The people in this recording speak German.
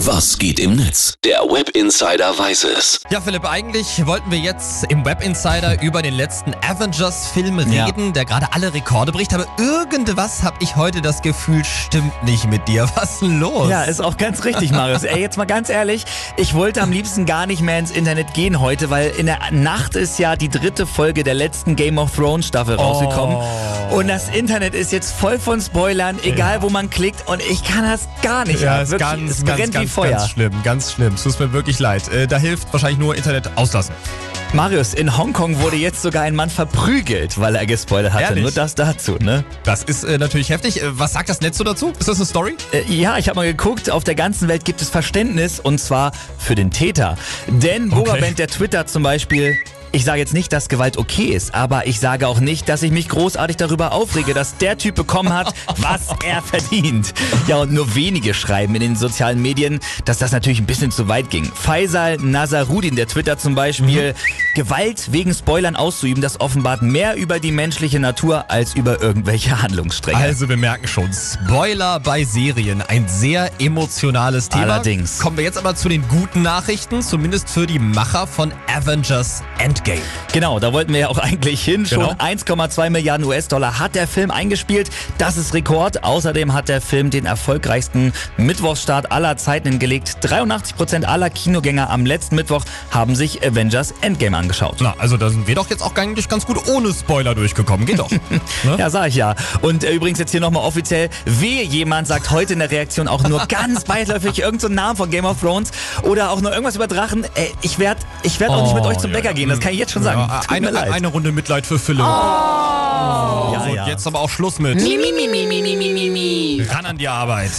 Was geht im Netz? Der Web Insider weiß es. Ja, Philipp, eigentlich wollten wir jetzt im Web Insider über den letzten Avengers-Film Ja. reden, der gerade alle Rekorde bricht. Aber irgendwas habe ich heute das Gefühl, stimmt nicht mit dir. Was ist denn los? Ja, ist auch ganz richtig, Marius. Ey, jetzt mal ganz ehrlich, ich wollte am liebsten gar nicht mehr ins Internet gehen heute, weil in der Nacht ist ja die dritte Folge der letzten Game of Thrones Staffel rausgekommen. Und das Internet ist jetzt voll von Spoilern, egal wo man klickt. Und ich kann das gar nicht. Ja, ist Wirklich, ganz, es ganz, brennt wie ganz, Feuer. ganz schlimm, ganz schlimm. Es tut mir wirklich leid. Äh, da hilft wahrscheinlich nur Internet auslassen. Marius, in Hongkong wurde jetzt sogar ein Mann verprügelt, weil er gespoilert hatte. Ehrlich? Nur das dazu, ne? Das ist äh, natürlich heftig. Äh, was sagt das Netz so dazu? Ist das eine Story? Äh, Ja, ich habe mal geguckt, auf der ganzen Welt gibt es Verständnis und zwar für den Täter. Denn Bogaband, der twittert zum Beispiel, ich sage jetzt nicht, dass Gewalt okay ist, aber ich sage auch nicht, dass ich mich großartig darüber aufrege, dass der Typ bekommen hat, was er verdient. Ja, und nur wenige schreiben in den sozialen Medien, dass das natürlich ein bisschen zu weit ging. Faisal Nazarudin, der twittert zum Beispiel, Gewalt wegen Spoilern auszuüben, das offenbart mehr über die menschliche Natur als über irgendwelche Handlungsstränge. Also wir merken schon, Spoiler bei Serien, ein sehr emotionales Thema. Allerdings. Kommen wir jetzt aber zu den guten Nachrichten, zumindest für die Macher von Avengers Endgame. Genau, da wollten wir ja auch eigentlich hin. Schon Genau. 1,2 Milliarden US-Dollar hat der Film eingespielt. Das ist Rekord. Außerdem hat der Film den erfolgreichsten Mittwochsstart aller Zeiten hingelegt. 83% aller Kinogänger am letzten Mittwoch haben sich Avengers Endgame angeschaut. Na, also da sind wir doch jetzt auch eigentlich ganz gut ohne Spoiler durchgekommen. Geht doch. ne? Ja, sag ich ja. Und äh, übrigens jetzt hier nochmal offiziell, wehe jemand sagt heute in der Reaktion auch nur ganz beiläufig irgendeinen so Namen von Game of Thrones oder auch nur irgendwas über Drachen. Ey, ich werde ich werd auch nicht mit euch zum Oh, Bäcker ja. gehen, das kann ich jetzt schon sagen. Ja, eine, eine Runde Mitleid für Philipp. ja, so, ja. jetzt aber auch Schluss mit. Ran an die Arbeit.